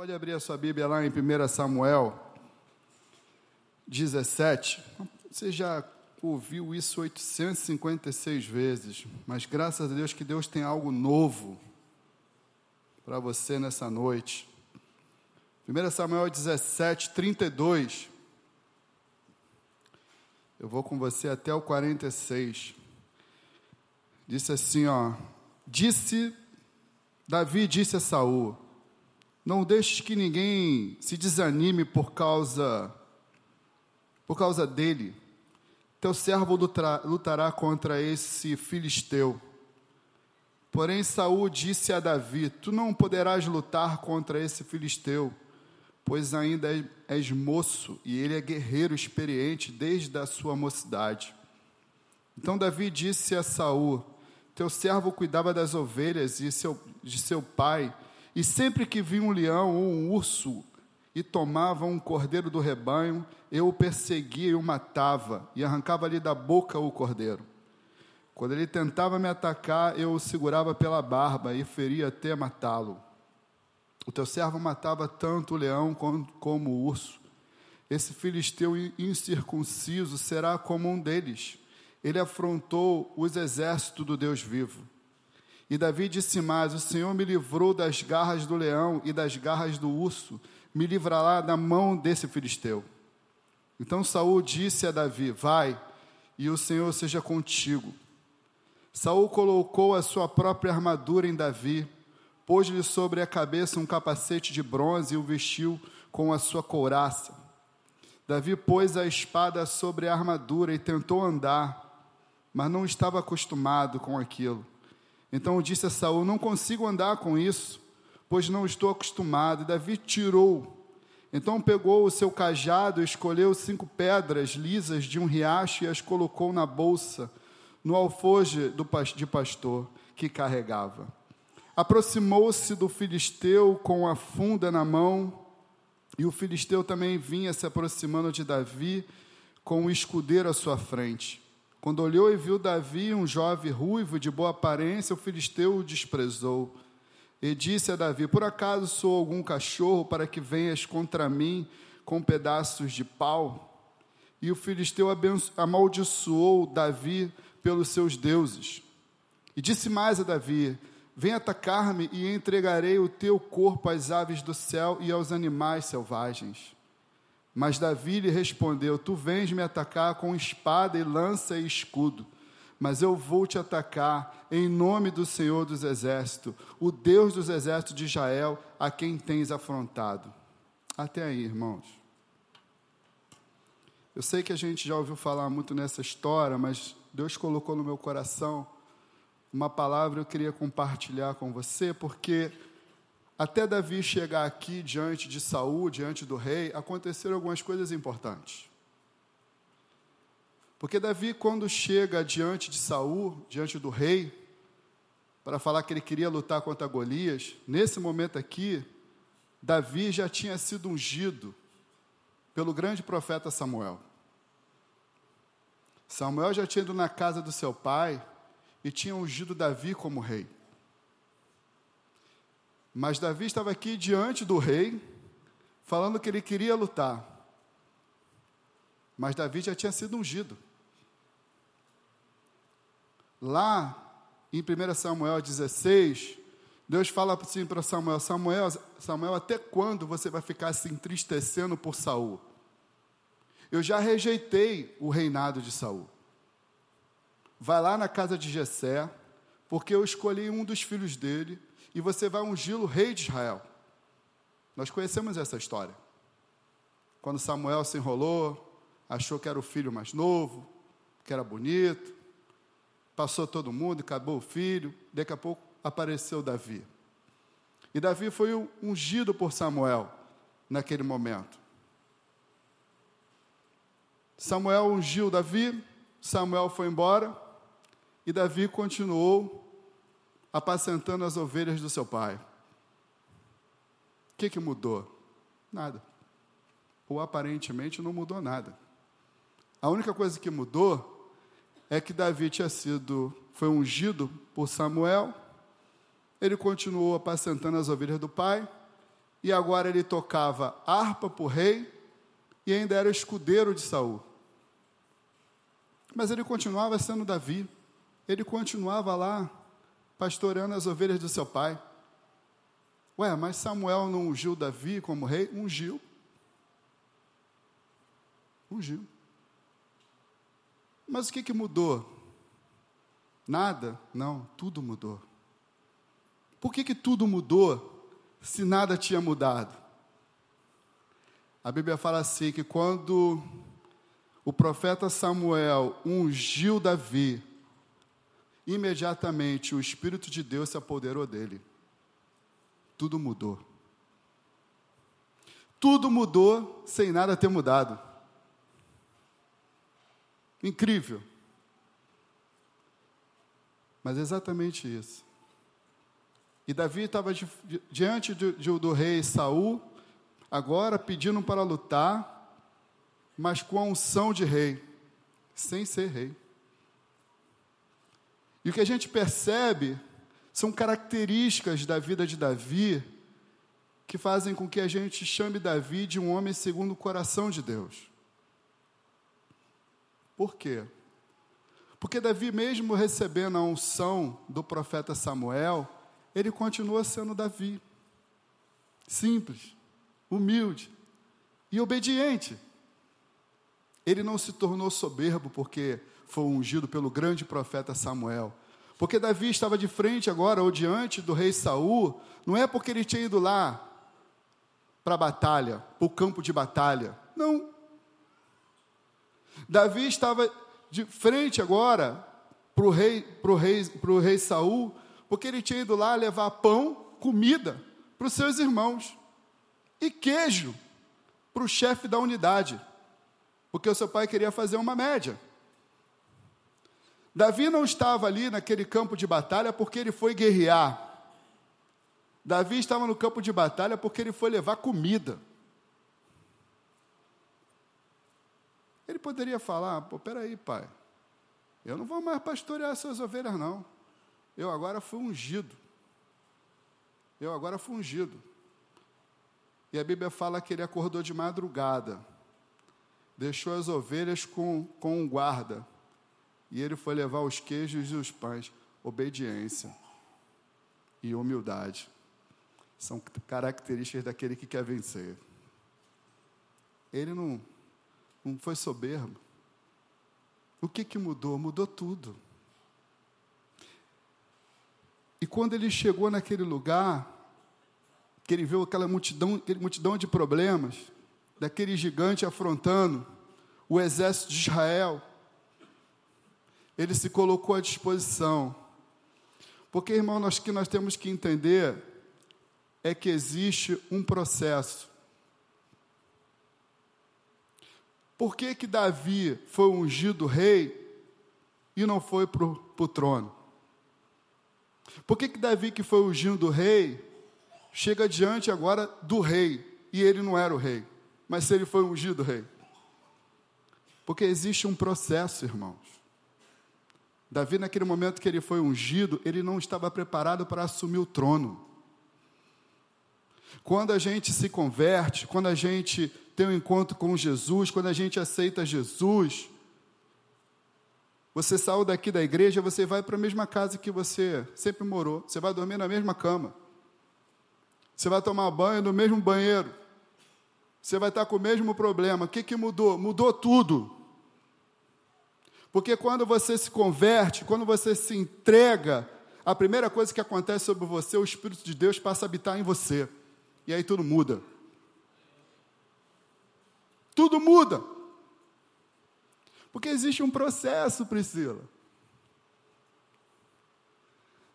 Pode abrir a sua Bíblia lá em 1 Samuel 17. Você já ouviu isso 856 vezes, mas graças a Deus que Deus tem algo novo para você nessa noite. 1 Samuel 17, 32. Eu vou com você até o 46. Disse assim, ó. Disse, Davi disse a Saul: Não deixes que ninguém se desanime por causa por causa dele. Teu servo lutará, contra esse filisteu. Porém Saul disse a Davi: Tu não poderás lutar contra esse filisteu pois ainda és moço e ele é guerreiro experiente desde a sua mocidade. Então Davi disse a Saul: Teu servo cuidava das ovelhas de seu, de seu pai, e sempre que via um leão ou um urso e tomava um cordeiro do rebanho, eu o perseguia e o matava, e arrancava-lhe da boca o cordeiro. Quando ele tentava me atacar, eu o segurava pela barba e feria até matá-lo. O teu servo matava tanto o leão como o urso. Esse filisteu incircunciso será como um deles. Ele afrontou os exércitos do Deus vivo. E Davi disse mais: O Senhor me livrou das garras do leão e das garras do urso, me livrará da mão desse filisteu. Então Saul disse a Davi: Vai, e o Senhor seja contigo. Saul colocou a sua própria armadura em Davi pôs-lhe sobre a cabeça um capacete de bronze e o vestiu com a sua couraça. Davi pôs a espada sobre a armadura e tentou andar, mas não estava acostumado com aquilo. Então disse a Saul: Não consigo andar com isso, pois não estou acostumado. E Davi tirou. Então pegou o seu cajado, escolheu cinco pedras lisas de um riacho e as colocou na bolsa, no alfoge de pastor que carregava aproximou-se do filisteu com a funda na mão, e o filisteu também vinha se aproximando de Davi com o escudeiro à sua frente. Quando olhou e viu Davi, um jovem ruivo de boa aparência, o filisteu o desprezou. E disse a Davi: Por acaso sou algum cachorro para que venhas contra mim com pedaços de pau? E o filisteu amaldiçoou Davi pelos seus deuses. E disse mais a Davi: Vem atacar-me e entregarei o teu corpo às aves do céu e aos animais selvagens. Mas Davi lhe respondeu: Tu vens me atacar com espada e lança e escudo, mas eu vou te atacar em nome do Senhor dos Exércitos, o Deus dos exércitos de Israel, a quem tens afrontado. Até aí, irmãos. Eu sei que a gente já ouviu falar muito nessa história, mas Deus colocou no meu coração uma palavra eu queria compartilhar com você, porque até Davi chegar aqui diante de Saul, diante do rei, aconteceram algumas coisas importantes. Porque Davi, quando chega diante de Saul, diante do rei, para falar que ele queria lutar contra Golias, nesse momento aqui, Davi já tinha sido ungido pelo grande profeta Samuel. Samuel já tinha ido na casa do seu pai e tinha ungido Davi como rei. Mas Davi estava aqui diante do rei, falando que ele queria lutar. Mas Davi já tinha sido ungido. Lá em 1 Samuel 16, Deus fala assim para Samuel: Samuel, Samuel, até quando você vai ficar se entristecendo por Saul? Eu já rejeitei o reinado de Saul vai lá na casa de Jessé, porque eu escolhi um dos filhos dele, e você vai ungí-lo rei de Israel. Nós conhecemos essa história. Quando Samuel se enrolou, achou que era o filho mais novo, que era bonito, passou todo mundo, acabou o filho, daqui a pouco apareceu Davi. E Davi foi ungido por Samuel naquele momento. Samuel ungiu Davi, Samuel foi embora, e Davi continuou apacentando as ovelhas do seu pai. O que, que mudou? Nada. Ou aparentemente não mudou nada. A única coisa que mudou é que Davi tinha sido, foi ungido por Samuel, ele continuou apacentando as ovelhas do pai, e agora ele tocava harpa para o rei e ainda era escudeiro de Saul. Mas ele continuava sendo Davi, ele continuava lá pastoreando as ovelhas do seu pai. Ué, mas Samuel não ungiu Davi como rei? Ungiu. Ungiu. Mas o que, que mudou? Nada? Não, tudo mudou. Por que, que tudo mudou se nada tinha mudado? A Bíblia fala assim: que quando o profeta Samuel ungiu Davi, imediatamente o Espírito de Deus se apoderou dele. Tudo mudou. Tudo mudou sem nada ter mudado. Incrível. Mas é exatamente isso. E Davi estava di diante de, de, do rei Saul, agora pedindo para lutar, mas com a unção de rei, sem ser rei. E o que a gente percebe são características da vida de Davi que fazem com que a gente chame Davi de um homem segundo o coração de Deus. Por quê? Porque Davi, mesmo recebendo a unção do profeta Samuel, ele continua sendo Davi. Simples, humilde e obediente. Ele não se tornou soberbo porque foi ungido pelo grande profeta Samuel. Porque Davi estava de frente agora, ou diante do rei Saul, não é porque ele tinha ido lá para a batalha, para o campo de batalha. Não. Davi estava de frente agora para o rei, pro rei, pro rei Saul, porque ele tinha ido lá levar pão, comida para os seus irmãos e queijo para o chefe da unidade, porque o seu pai queria fazer uma média. Davi não estava ali naquele campo de batalha porque ele foi guerrear. Davi estava no campo de batalha porque ele foi levar comida. Ele poderia falar: pô, peraí, pai, eu não vou mais pastorear suas ovelhas, não. Eu agora fui ungido. Eu agora fui ungido. E a Bíblia fala que ele acordou de madrugada, deixou as ovelhas com, com um guarda, e ele foi levar os queijos e os pães. Obediência e humildade são características daquele que quer vencer. Ele não não foi soberbo. O que, que mudou? Mudou tudo. E quando ele chegou naquele lugar, que ele viu aquela multidão, aquela multidão de problemas, daquele gigante afrontando o exército de Israel, ele se colocou à disposição. Porque, irmão, nós que nós temos que entender é que existe um processo. Por que, que Davi foi ungido rei e não foi para o trono? Por que, que Davi, que foi ungido rei, chega diante agora do rei e ele não era o rei, mas se ele foi ungido rei? Porque existe um processo, irmãos. Davi, naquele momento que ele foi ungido, ele não estava preparado para assumir o trono. Quando a gente se converte, quando a gente tem um encontro com Jesus, quando a gente aceita Jesus, você saiu daqui da igreja, você vai para a mesma casa que você sempre morou, você vai dormir na mesma cama, você vai tomar banho no mesmo banheiro, você vai estar com o mesmo problema. O que, que mudou? Mudou tudo. Porque quando você se converte, quando você se entrega, a primeira coisa que acontece sobre você, o Espírito de Deus passa a habitar em você. E aí tudo muda. Tudo muda. Porque existe um processo, Priscila.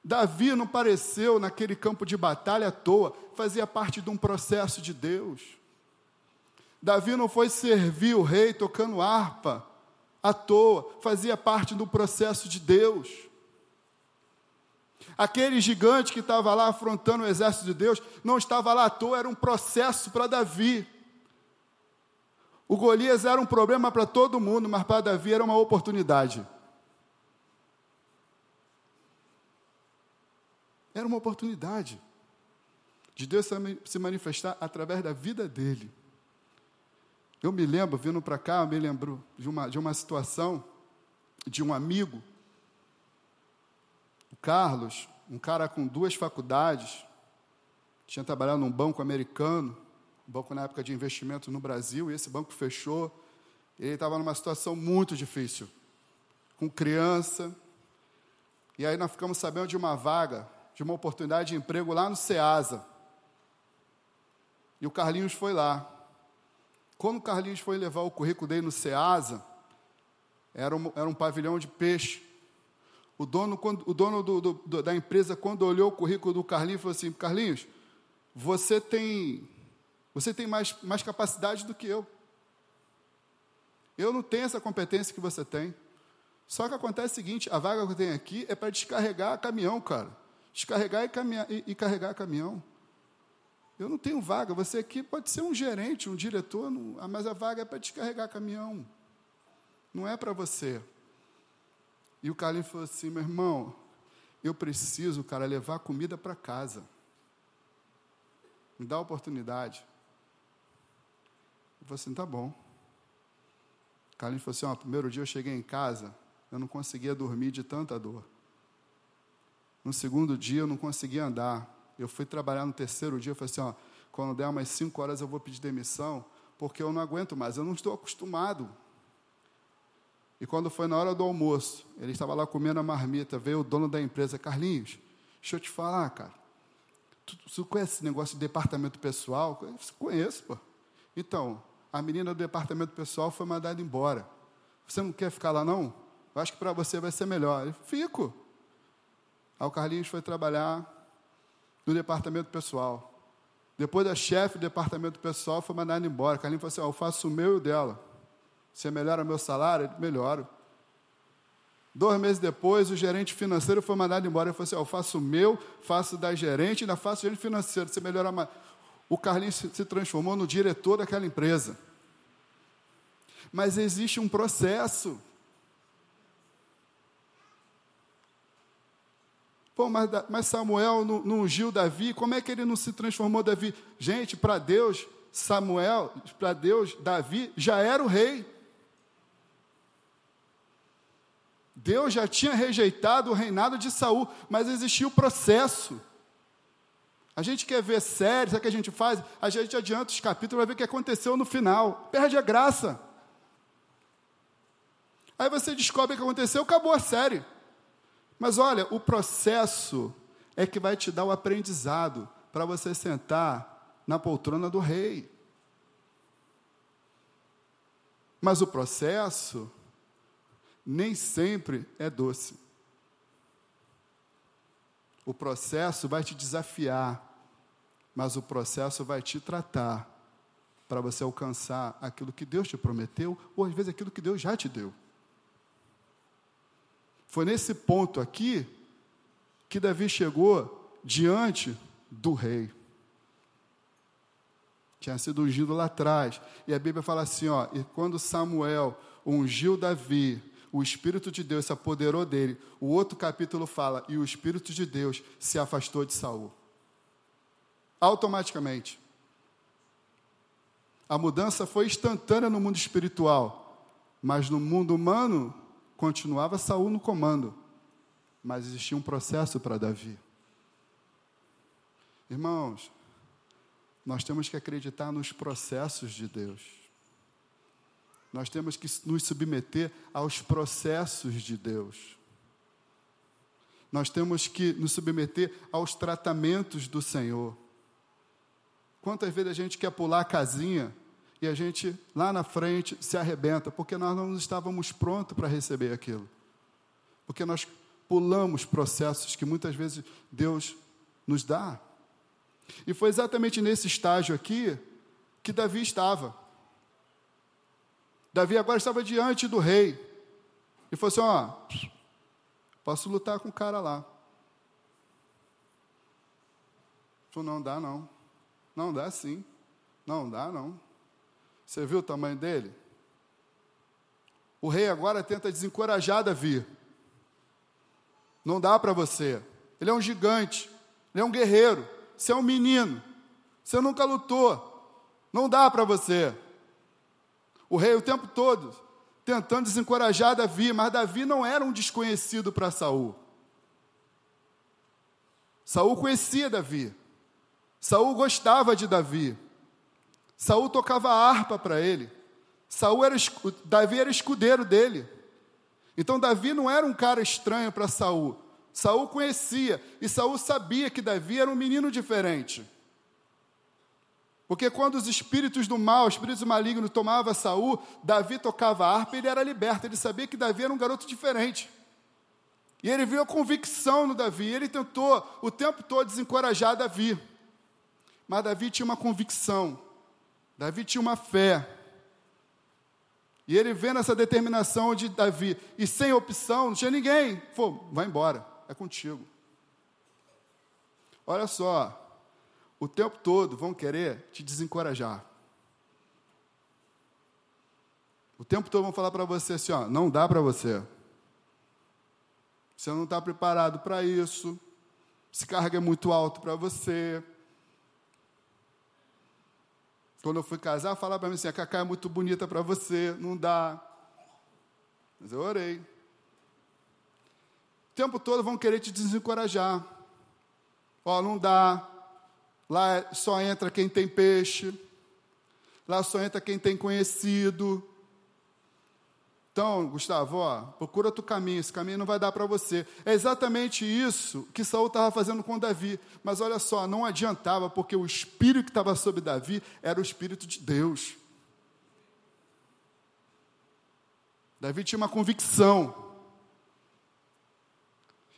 Davi não apareceu naquele campo de batalha à toa, fazia parte de um processo de Deus. Davi não foi servir o rei tocando harpa à toa, fazia parte do processo de Deus. Aquele gigante que estava lá afrontando o exército de Deus, não estava lá à toa, era um processo para Davi. O Golias era um problema para todo mundo, mas para Davi era uma oportunidade. Era uma oportunidade. de Deus se manifestar através da vida dele. Eu me lembro, vindo para cá, eu me lembro de uma, de uma situação de um amigo, o Carlos, um cara com duas faculdades, tinha trabalhado num banco americano, um banco na época de investimento no Brasil, e esse banco fechou. Ele estava numa situação muito difícil, com criança. E aí nós ficamos sabendo de uma vaga, de uma oportunidade de emprego lá no SEASA. E o Carlinhos foi lá. Quando o Carlinhos foi levar o currículo dele no SEASA, era um, era um pavilhão de peixe. O dono, quando, o dono do, do, da empresa, quando olhou o currículo do Carlinhos, falou assim: Carlinhos, você tem, você tem mais, mais capacidade do que eu. Eu não tenho essa competência que você tem. Só que acontece o seguinte: a vaga que eu tenho aqui é para descarregar caminhão, cara. Descarregar e, caminhar, e, e carregar caminhão. Eu não tenho vaga. Você aqui pode ser um gerente, um diretor, não, mas a vaga é para descarregar caminhão. Não é para você. E o Carlinhos falou assim: meu irmão, eu preciso, cara, levar comida para casa. Me dá a oportunidade. Eu falei assim: tá bom. O Carlinhos falou assim: ó, primeiro dia eu cheguei em casa, eu não conseguia dormir de tanta dor. No segundo dia eu não conseguia andar. Eu fui trabalhar no terceiro dia, eu falei assim, ó, quando der umas cinco horas eu vou pedir demissão, porque eu não aguento mais, eu não estou acostumado. E quando foi na hora do almoço, ele estava lá comendo a marmita, veio o dono da empresa, Carlinhos, deixa eu te falar, cara, tu, tu conhece esse negócio de departamento pessoal? Eu conheço, pô. Então, a menina do departamento pessoal foi mandada embora. Você não quer ficar lá, não? Eu acho que para você vai ser melhor. Eu fico. Aí o Carlinhos foi trabalhar no departamento pessoal. Depois da chefe do departamento pessoal foi mandada embora. Carlinhos falou assim: oh, eu faço o meu e o dela. Você melhora meu salário? Ele, melhoro. Dois meses depois, o gerente financeiro foi mandado embora. Ele falou assim: oh, eu faço o meu, faço da gerente, ainda faço o gerente financeiro. Você melhora mais. O Carlinhos se transformou no diretor daquela empresa. Mas existe um processo. Pô, mas, mas Samuel não, não ungiu Davi, como é que ele não se transformou Davi? Gente, para Deus, Samuel, para Deus, Davi já era o rei. Deus já tinha rejeitado o reinado de Saul, mas existia o processo. A gente quer ver séries, o que a gente faz? A gente adianta os capítulos, vai ver o que aconteceu no final. Perde a graça. Aí você descobre o que aconteceu, acabou a série. Mas olha, o processo é que vai te dar o aprendizado para você sentar na poltrona do rei. Mas o processo nem sempre é doce. O processo vai te desafiar, mas o processo vai te tratar para você alcançar aquilo que Deus te prometeu, ou às vezes aquilo que Deus já te deu. Foi nesse ponto aqui que Davi chegou diante do rei. Tinha sido ungido lá atrás. E a Bíblia fala assim: ó, e quando Samuel ungiu Davi, o Espírito de Deus se apoderou dele. O outro capítulo fala: e o Espírito de Deus se afastou de Saul. Automaticamente. A mudança foi instantânea no mundo espiritual, mas no mundo humano continuava Saul no comando, mas existia um processo para Davi. Irmãos, nós temos que acreditar nos processos de Deus. Nós temos que nos submeter aos processos de Deus. Nós temos que nos submeter aos tratamentos do Senhor. Quantas vezes a gente quer pular a casinha e a gente lá na frente se arrebenta, porque nós não estávamos prontos para receber aquilo. Porque nós pulamos processos que muitas vezes Deus nos dá. E foi exatamente nesse estágio aqui que Davi estava. Davi agora estava diante do rei. E falou assim: Ó, posso lutar com o cara lá. Falou: Não dá, não. Não dá sim. Não dá, não. Você viu o tamanho dele? O rei agora tenta desencorajar Davi. Não dá para você. Ele é um gigante, ele é um guerreiro. Você é um menino. Você nunca lutou. Não dá para você. O rei o tempo todo tentando desencorajar Davi, mas Davi não era um desconhecido para Saul. Saul conhecia Davi. Saul gostava de Davi. Saul tocava harpa para ele. Saul era Davi era escudeiro dele. Então Davi não era um cara estranho para Saul. Saul conhecia e Saul sabia que Davi era um menino diferente. Porque quando os espíritos do mal, os espíritos malignos tomavam Saul, Davi tocava harpa e ele era liberto. Ele sabia que Davi era um garoto diferente. E ele viu a convicção no Davi. Ele tentou o tempo todo desencorajar Davi. Mas Davi tinha uma convicção. Davi tinha uma fé. E ele vendo essa determinação de Davi, e sem opção, não tinha ninguém. Falou, vai embora, é contigo. Olha só, o tempo todo vão querer te desencorajar. O tempo todo vão falar para você assim, ó, não dá para você. Você não está preparado para isso. Esse carga é muito alto para você. Quando eu fui casar, falava para mim assim: a Cacá é muito bonita para você, não dá. Mas eu orei. O tempo todo vão querer te desencorajar. Ó, oh, não dá. Lá só entra quem tem peixe. Lá só entra quem tem conhecido. Então, Gustavo, ó, procura outro caminho, esse caminho não vai dar para você. É exatamente isso que Saul estava fazendo com Davi. Mas olha só, não adiantava, porque o espírito que estava sobre Davi era o espírito de Deus. Davi tinha uma convicção.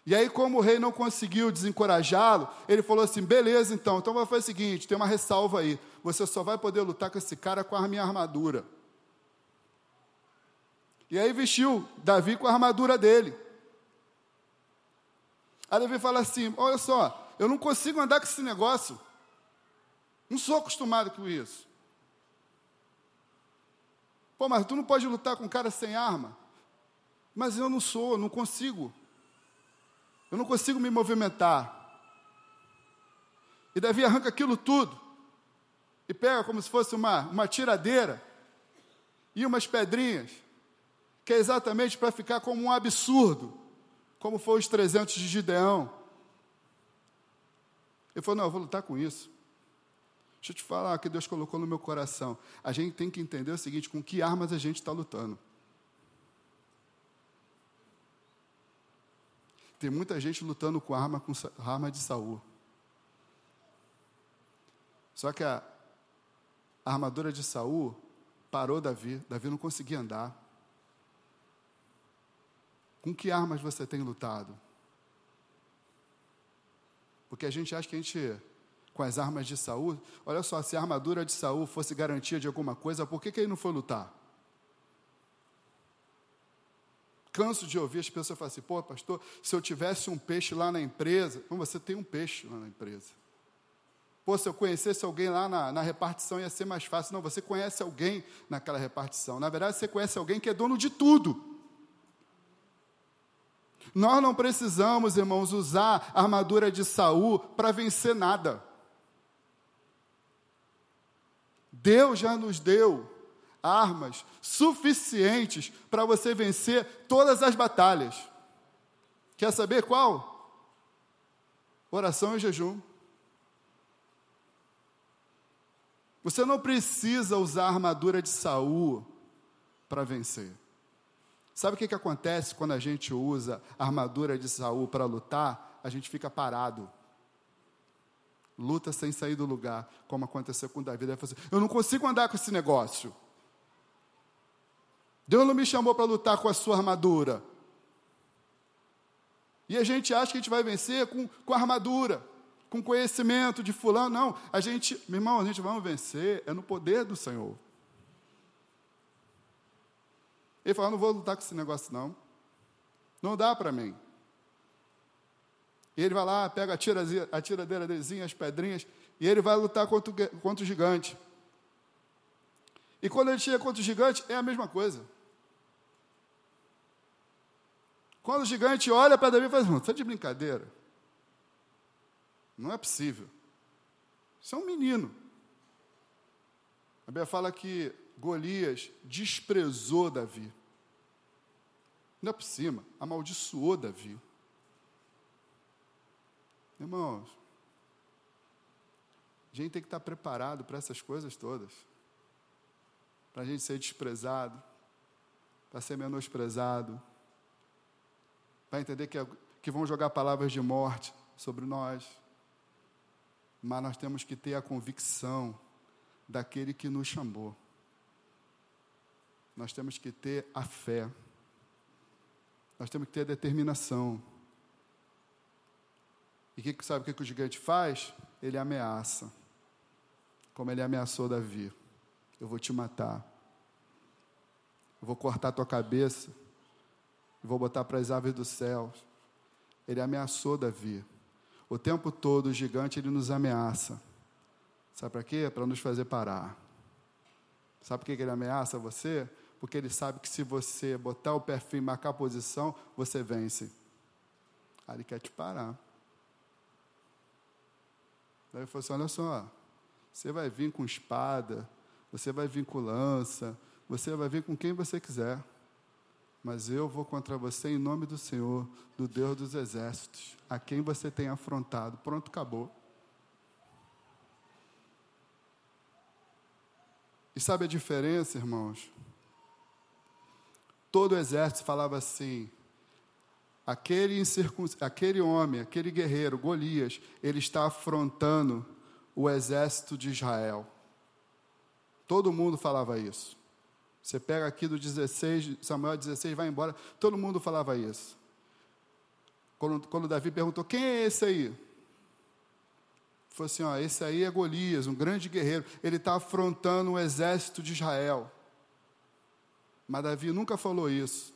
E aí, como o rei não conseguiu desencorajá-lo, ele falou assim: beleza, então, então vai fazer o seguinte: tem uma ressalva aí. Você só vai poder lutar com esse cara com a minha armadura. E aí vestiu Davi com a armadura dele. Aí Davi fala assim: Olha só, eu não consigo andar com esse negócio. Não sou acostumado com isso. Pô, mas tu não pode lutar com um cara sem arma. Mas eu não sou, não consigo. Eu não consigo me movimentar. E Davi arranca aquilo tudo. E pega como se fosse uma, uma tiradeira. E umas pedrinhas que é exatamente para ficar como um absurdo, como foi os 300 de Gideão. Ele falou: Não, eu vou lutar com isso. Deixa eu te falar o que Deus colocou no meu coração. A gente tem que entender o seguinte: com que armas a gente está lutando. Tem muita gente lutando com arma, com arma de Saul. Só que a, a armadura de Saul parou Davi. Davi não conseguia andar. Com que armas você tem lutado? Porque a gente acha que a gente, com as armas de Saul, olha só, se a armadura de Saul fosse garantia de alguma coisa, por que, que ele não foi lutar? Canso de ouvir as pessoas falarem assim, pô, pastor, se eu tivesse um peixe lá na empresa, Bom, você tem um peixe lá na empresa. Pô, se eu conhecesse alguém lá na, na, repartição ia ser mais fácil. Não, você conhece alguém naquela repartição. Na verdade, você conhece alguém que é dono de tudo. Nós não precisamos, irmãos, usar a armadura de Saul para vencer nada. Deus já nos deu armas suficientes para você vencer todas as batalhas. Quer saber qual? Oração e jejum. Você não precisa usar a armadura de Saul para vencer. Sabe o que, que acontece quando a gente usa a armadura de Saul para lutar? A gente fica parado. Luta sem sair do lugar, como aconteceu com Davi. Ele falou assim, eu não consigo andar com esse negócio. Deus não me chamou para lutar com a sua armadura. E a gente acha que a gente vai vencer com, com armadura, com conhecimento de fulano. Não, a gente, meu irmão, a gente vai vencer é no poder do Senhor. Ele falou: não vou lutar com esse negócio, não. Não dá para mim. E ele vai lá, pega a, tira, a as pedrinhas, e ele vai lutar contra o, contra o gigante. E quando ele chega contra o gigante, é a mesma coisa. Quando o gigante olha para Davi e fala: Você está de brincadeira? Não é possível. Isso é um menino. A Bíblia fala que Golias desprezou Davi. É por cima, amaldiçoou Davi. Irmãos, a gente tem que estar preparado para essas coisas todas. Para a gente ser desprezado, para ser menosprezado, para entender que, que vão jogar palavras de morte sobre nós. Mas nós temos que ter a convicção daquele que nos chamou. Nós temos que ter a fé. Nós temos que ter determinação. E que, sabe o que, que o gigante faz? Ele ameaça. Como ele ameaçou Davi. Eu vou te matar. Eu vou cortar tua cabeça. E vou botar para as aves dos céus. Ele ameaçou Davi. O tempo todo o gigante ele nos ameaça. Sabe para quê? Para nos fazer parar. Sabe por que ele ameaça você? Porque ele sabe que se você botar o pé firme, marcar a posição, você vence. Aí ele quer te parar. Daí ele falou assim: olha só, você vai vir com espada, você vai vir com lança, você vai vir com quem você quiser. Mas eu vou contra você em nome do Senhor, do Deus dos exércitos, a quem você tem afrontado. Pronto, acabou. E sabe a diferença, irmãos? Todo o exército falava assim: aquele, aquele homem, aquele guerreiro, Golias, ele está afrontando o exército de Israel. Todo mundo falava isso. Você pega aqui do 16, Samuel 16, vai embora, todo mundo falava isso. Quando, quando Davi perguntou: quem é esse aí? Falou assim: ó, esse aí é Golias, um grande guerreiro. Ele está afrontando o exército de Israel. Mas Davi nunca falou isso.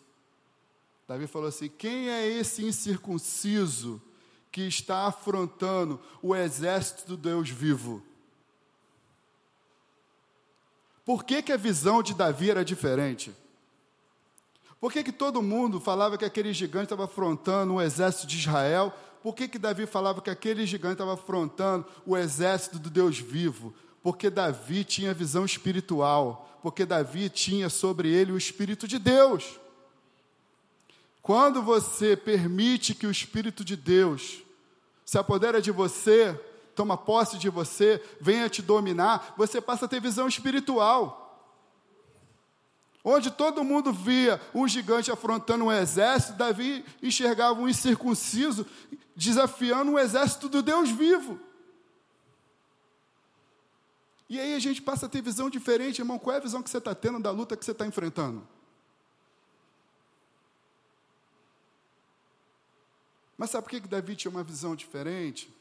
Davi falou assim: quem é esse incircunciso que está afrontando o exército do Deus vivo? Por que, que a visão de Davi era diferente? Por que, que todo mundo falava que aquele gigante estava afrontando o exército de Israel por que, que Davi falava que aquele gigante estava afrontando o exército do Deus vivo? Porque Davi tinha visão espiritual, porque Davi tinha sobre ele o Espírito de Deus. Quando você permite que o Espírito de Deus se apodera de você, toma posse de você, venha te dominar, você passa a ter visão espiritual. Onde todo mundo via um gigante afrontando um exército, Davi enxergava um incircunciso desafiando um exército do Deus vivo. E aí a gente passa a ter visão diferente, irmão. Qual é a visão que você está tendo da luta que você está enfrentando? Mas sabe por que Davi tinha uma visão diferente?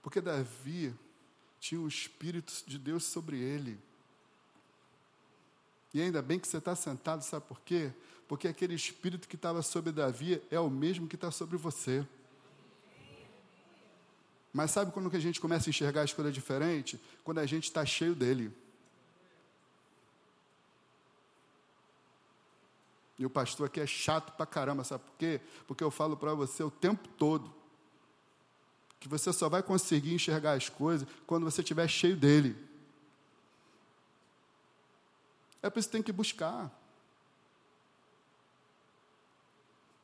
Porque Davi tinha o Espírito de Deus sobre ele. E ainda bem que você está sentado, sabe por quê? Porque aquele Espírito que estava sobre Davi é o mesmo que está sobre você. Mas sabe quando que a gente começa a enxergar as coisas diferente? Quando a gente está cheio dele. E o pastor aqui é chato pra caramba, sabe por quê? Porque eu falo para você o tempo todo que você só vai conseguir enxergar as coisas quando você estiver cheio dele. É por isso que tem que buscar.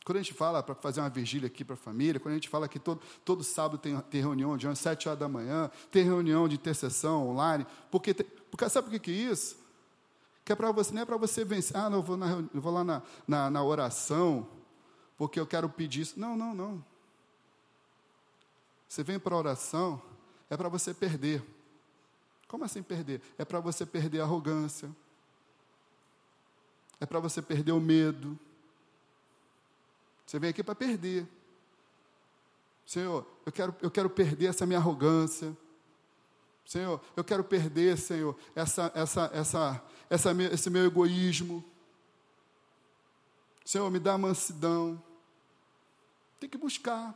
Quando a gente fala para fazer uma vigília aqui para a família, quando a gente fala que todo, todo sábado tem, tem reunião de 7 horas da manhã, tem reunião de intercessão online, porque, tem, porque sabe por que, que é isso? Que é para você, não é para você vencer, ah, não, eu vou, na, eu vou lá na, na, na oração, porque eu quero pedir isso. Não, não, não. Você vem para a oração, é para você perder. Como assim perder? É para você perder a arrogância. É para você perder o medo você vem aqui para perder. Senhor, eu quero, eu quero perder essa minha arrogância. Senhor, eu quero perder, Senhor, essa, essa, essa, essa, esse meu egoísmo. Senhor, me dá mansidão. Tem que buscar.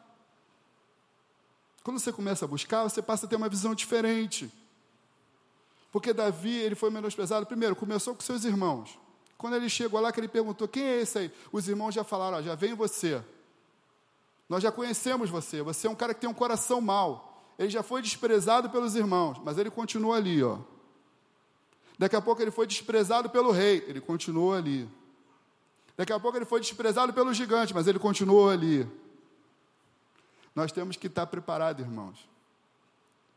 Quando você começa a buscar, você passa a ter uma visão diferente. Porque Davi, ele foi menosprezado. Primeiro, começou com seus irmãos. Quando ele chegou lá, que ele perguntou: quem é esse aí? Os irmãos já falaram: ó, já vem você. Nós já conhecemos você. Você é um cara que tem um coração mau. ele já foi desprezado pelos irmãos, mas ele continua ali, ó. Daqui a pouco ele foi desprezado pelo rei, ele continuou ali. Daqui a pouco ele foi desprezado pelo gigante, mas ele continuou ali. Nós temos que estar preparados, irmãos,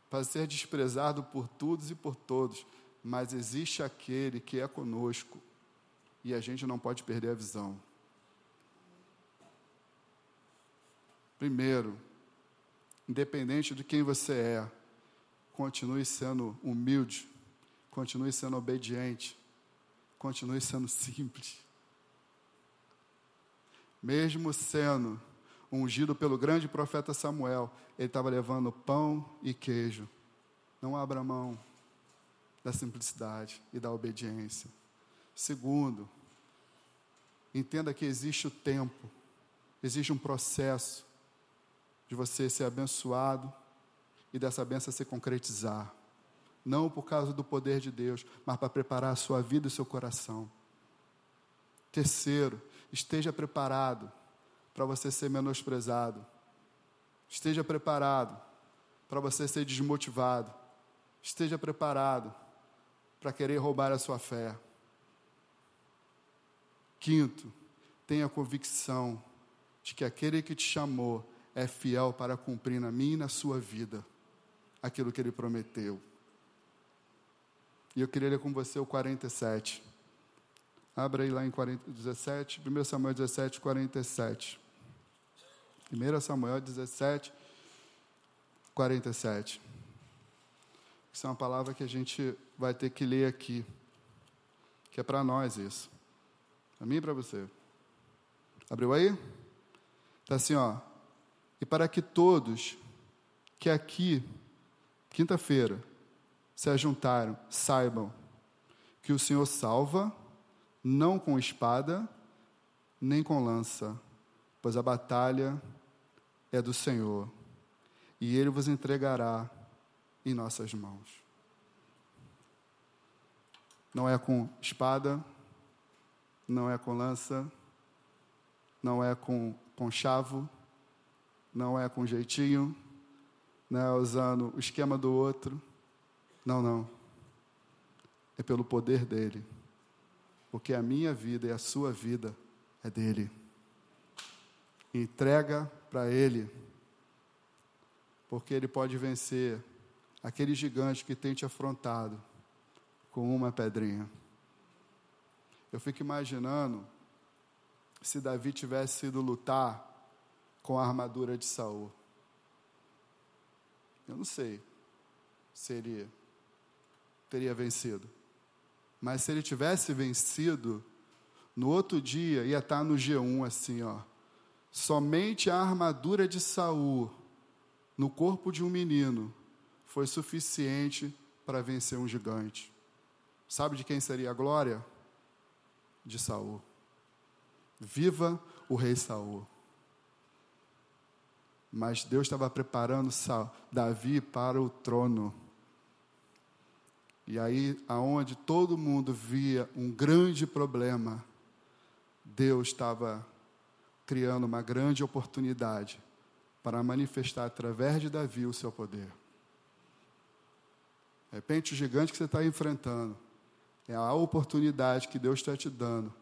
para ser desprezado por todos e por todos, mas existe aquele que é conosco e a gente não pode perder a visão. Primeiro, independente de quem você é, continue sendo humilde, continue sendo obediente, continue sendo simples. Mesmo sendo ungido pelo grande profeta Samuel, ele estava levando pão e queijo. Não abra mão da simplicidade e da obediência. Segundo, entenda que existe o tempo, existe um processo de você ser abençoado e dessa benção se concretizar. Não por causa do poder de Deus, mas para preparar a sua vida e seu coração. Terceiro, esteja preparado para você ser menosprezado. Esteja preparado para você ser desmotivado. Esteja preparado para querer roubar a sua fé. Quinto, tenha convicção de que aquele que te chamou é fiel para cumprir na minha e na sua vida aquilo que ele prometeu. E eu queria ler com você o 47. Abra aí lá em 40, 17, 1 Samuel 17, 47. 1 Samuel 17, 47. Isso é uma palavra que a gente vai ter que ler aqui, que é para nós isso. Para mim e para você. Abriu aí? Está assim, ó e para que todos que aqui, quinta-feira, se ajuntaram, saibam que o Senhor salva, não com espada, nem com lança, pois a batalha é do Senhor, e Ele vos entregará em nossas mãos. Não é com espada, não é com lança, não é com conchavo, não é com jeitinho, não é usando o esquema do outro. Não, não. É pelo poder dele. Porque a minha vida e a sua vida é dele. Entrega para ele. Porque ele pode vencer aquele gigante que tem te afrontado com uma pedrinha. Eu fico imaginando se Davi tivesse ido lutar com a armadura de Saul. Eu não sei se ele teria vencido. Mas se ele tivesse vencido, no outro dia ia estar no G1 assim, ó. Somente a armadura de Saul no corpo de um menino foi suficiente para vencer um gigante. Sabe de quem seria a glória? De Saul. Viva o rei Saul. Mas Deus estava preparando Davi para o trono. E aí, aonde todo mundo via um grande problema, Deus estava criando uma grande oportunidade para manifestar através de Davi o seu poder. De repente, o gigante que você está enfrentando é a oportunidade que Deus está te dando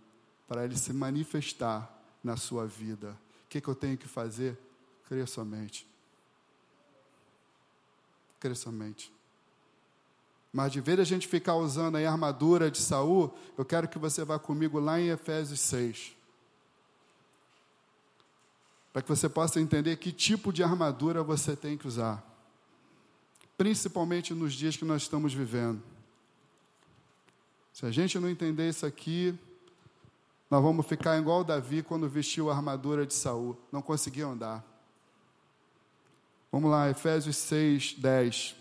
para ele se manifestar na sua vida. O que, que eu tenho que fazer? Creia somente. Creia somente. Mas de vez a gente ficar usando a armadura de Saul, eu quero que você vá comigo lá em Efésios 6. Para que você possa entender que tipo de armadura você tem que usar. Principalmente nos dias que nós estamos vivendo. Se a gente não entender isso aqui, nós vamos ficar igual Davi quando vestiu a armadura de Saul. Não conseguia andar. Vamos lá, Efésios 6, 10.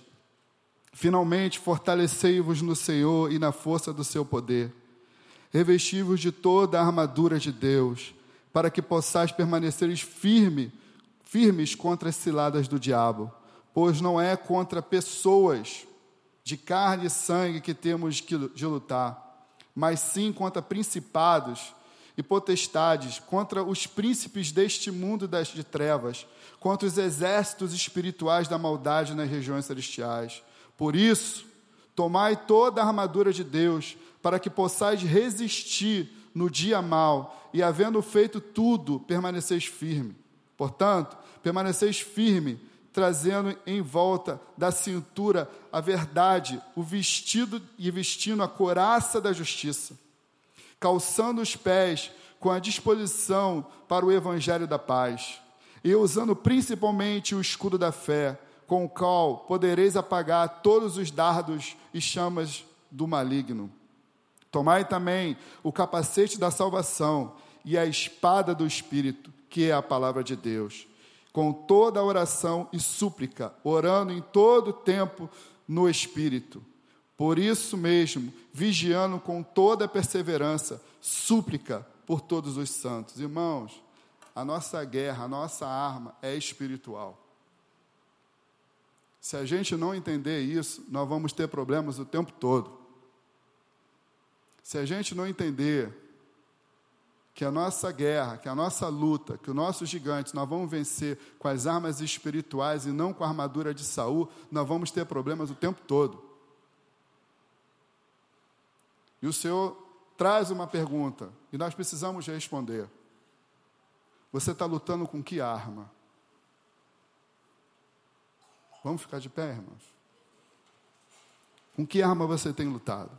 Finalmente, fortalecei-vos no Senhor e na força do seu poder. Revesti-vos de toda a armadura de Deus, para que possais permanecer firme, firmes contra as ciladas do diabo. Pois não é contra pessoas de carne e sangue que temos de lutar, mas sim contra principados e potestades, contra os príncipes deste mundo das de trevas, contra os exércitos espirituais da maldade nas regiões celestiais. Por isso, tomai toda a armadura de Deus, para que possais resistir no dia mal, e havendo feito tudo, permaneceis firme. Portanto, permaneceis firme, trazendo em volta da cintura a verdade, o vestido e vestindo a coraça da justiça, calçando os pés com a disposição para o evangelho da paz, e usando principalmente o escudo da fé, com o qual podereis apagar todos os dardos e chamas do maligno. Tomai também o capacete da salvação e a espada do Espírito, que é a palavra de Deus, com toda a oração e súplica, orando em todo tempo no Espírito. Por isso mesmo, vigiando com toda a perseverança, súplica por todos os santos. Irmãos, a nossa guerra, a nossa arma é espiritual. Se a gente não entender isso, nós vamos ter problemas o tempo todo. Se a gente não entender que a nossa guerra, que a nossa luta, que o nosso gigante, nós vamos vencer com as armas espirituais e não com a armadura de Saul, nós vamos ter problemas o tempo todo. E o Senhor traz uma pergunta e nós precisamos responder. Você está lutando com que arma? Vamos ficar de pé, irmãos? Com que arma você tem lutado?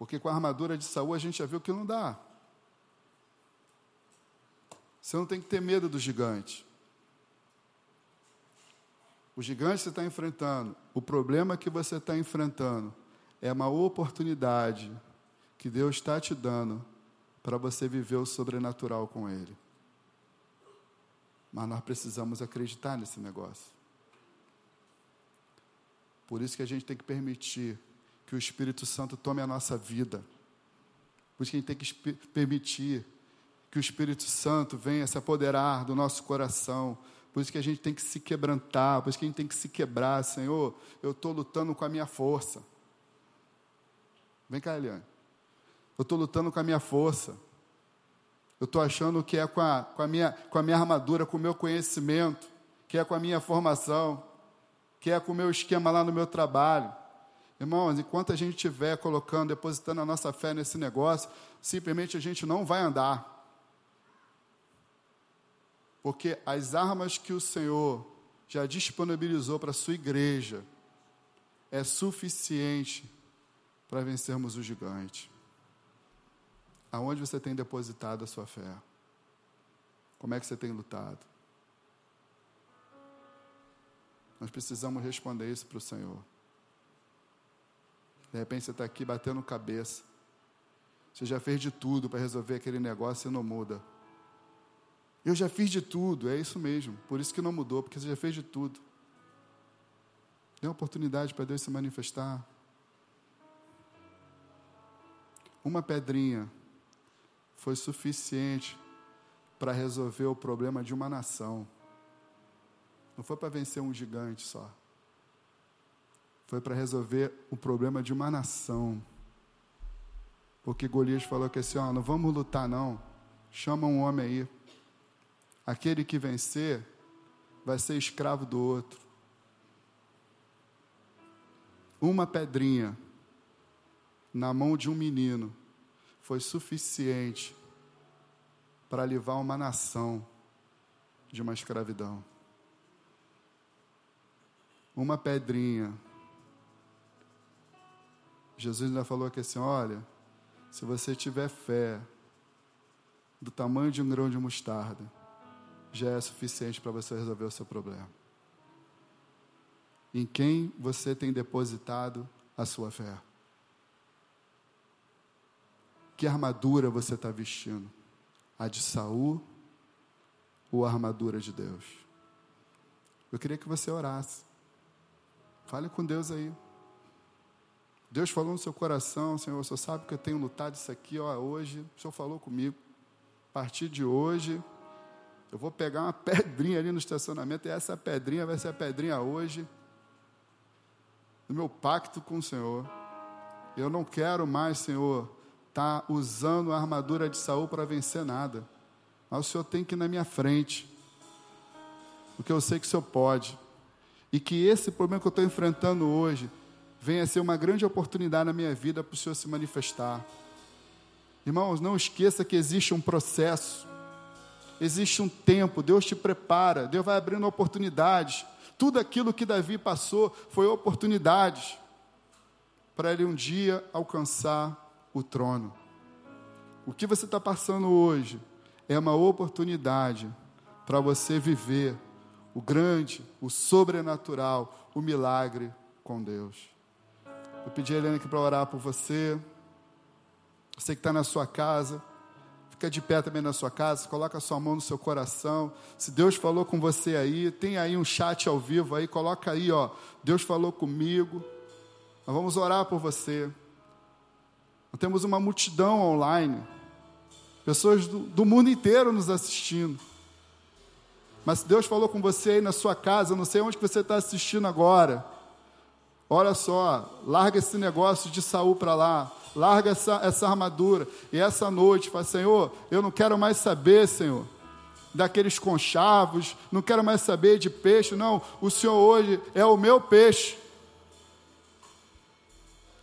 Porque com a armadura de Saul a gente já viu que não dá. Você não tem que ter medo do gigante. O gigante você está enfrentando, o problema que você está enfrentando, é uma oportunidade que Deus está te dando para você viver o sobrenatural com Ele. Mas nós precisamos acreditar nesse negócio. Por isso que a gente tem que permitir que o Espírito Santo tome a nossa vida. Por isso que a gente tem que permitir que o Espírito Santo venha se apoderar do nosso coração. Por isso que a gente tem que se quebrantar, por isso que a gente tem que se quebrar, Senhor. Eu estou lutando com a minha força. Vem cá, Eliane. Eu estou lutando com a minha força. Eu estou achando que é com a, com, a minha, com a minha armadura, com o meu conhecimento, que é com a minha formação, que é com o meu esquema lá no meu trabalho. Irmãos, enquanto a gente estiver colocando, depositando a nossa fé nesse negócio, simplesmente a gente não vai andar. Porque as armas que o Senhor já disponibilizou para a sua igreja é suficiente para vencermos o gigante. Aonde você tem depositado a sua fé? Como é que você tem lutado? Nós precisamos responder isso para o Senhor. De repente você está aqui batendo cabeça. Você já fez de tudo para resolver aquele negócio e não muda. Eu já fiz de tudo, é isso mesmo. Por isso que não mudou, porque você já fez de tudo. Dê oportunidade para Deus se manifestar. Uma pedrinha foi suficiente para resolver o problema de uma nação. Não foi para vencer um gigante só foi para resolver o problema de uma nação. Porque Golias falou que assim, ó, não vamos lutar não. Chama um homem aí. Aquele que vencer vai ser escravo do outro. Uma pedrinha na mão de um menino foi suficiente para livrar uma nação de uma escravidão. Uma pedrinha Jesus ainda falou que assim: olha, se você tiver fé do tamanho de um grão de mostarda, já é suficiente para você resolver o seu problema. Em quem você tem depositado a sua fé? Que armadura você está vestindo? A de Saul ou a armadura de Deus? Eu queria que você orasse. Fale com Deus aí. Deus falou no seu coração, Senhor, o Senhor sabe que eu tenho lutado isso aqui, ó, hoje, o Senhor falou comigo. A partir de hoje, eu vou pegar uma pedrinha ali no estacionamento, e essa pedrinha vai ser a pedrinha hoje. do meu pacto com o Senhor. Eu não quero mais, Senhor, estar tá usando a armadura de Saul para vencer nada. Mas o Senhor tem que ir na minha frente. Porque eu sei que o Senhor pode. E que esse problema que eu estou enfrentando hoje venha ser uma grande oportunidade na minha vida para o Senhor se manifestar. Irmãos, não esqueça que existe um processo, existe um tempo, Deus te prepara, Deus vai abrindo oportunidades. Tudo aquilo que Davi passou foi oportunidades para ele um dia alcançar o trono. O que você está passando hoje é uma oportunidade para você viver o grande, o sobrenatural, o milagre com Deus. Eu pedi a Helena aqui para orar por você. Você que está na sua casa, fica de pé também na sua casa, coloca a sua mão no seu coração. Se Deus falou com você aí, tem aí um chat ao vivo aí, coloca aí, ó. Deus falou comigo. Nós vamos orar por você. Nós temos uma multidão online, pessoas do, do mundo inteiro nos assistindo. Mas se Deus falou com você aí na sua casa, eu não sei onde que você está assistindo agora. Olha só, larga esse negócio de Saul para lá, larga essa, essa armadura. E essa noite, fala, Senhor, eu não quero mais saber, Senhor, daqueles conchavos, não quero mais saber de peixe, não. O Senhor hoje é o meu peixe.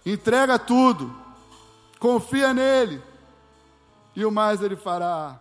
Entrega tudo, confia nele, e o mais ele fará.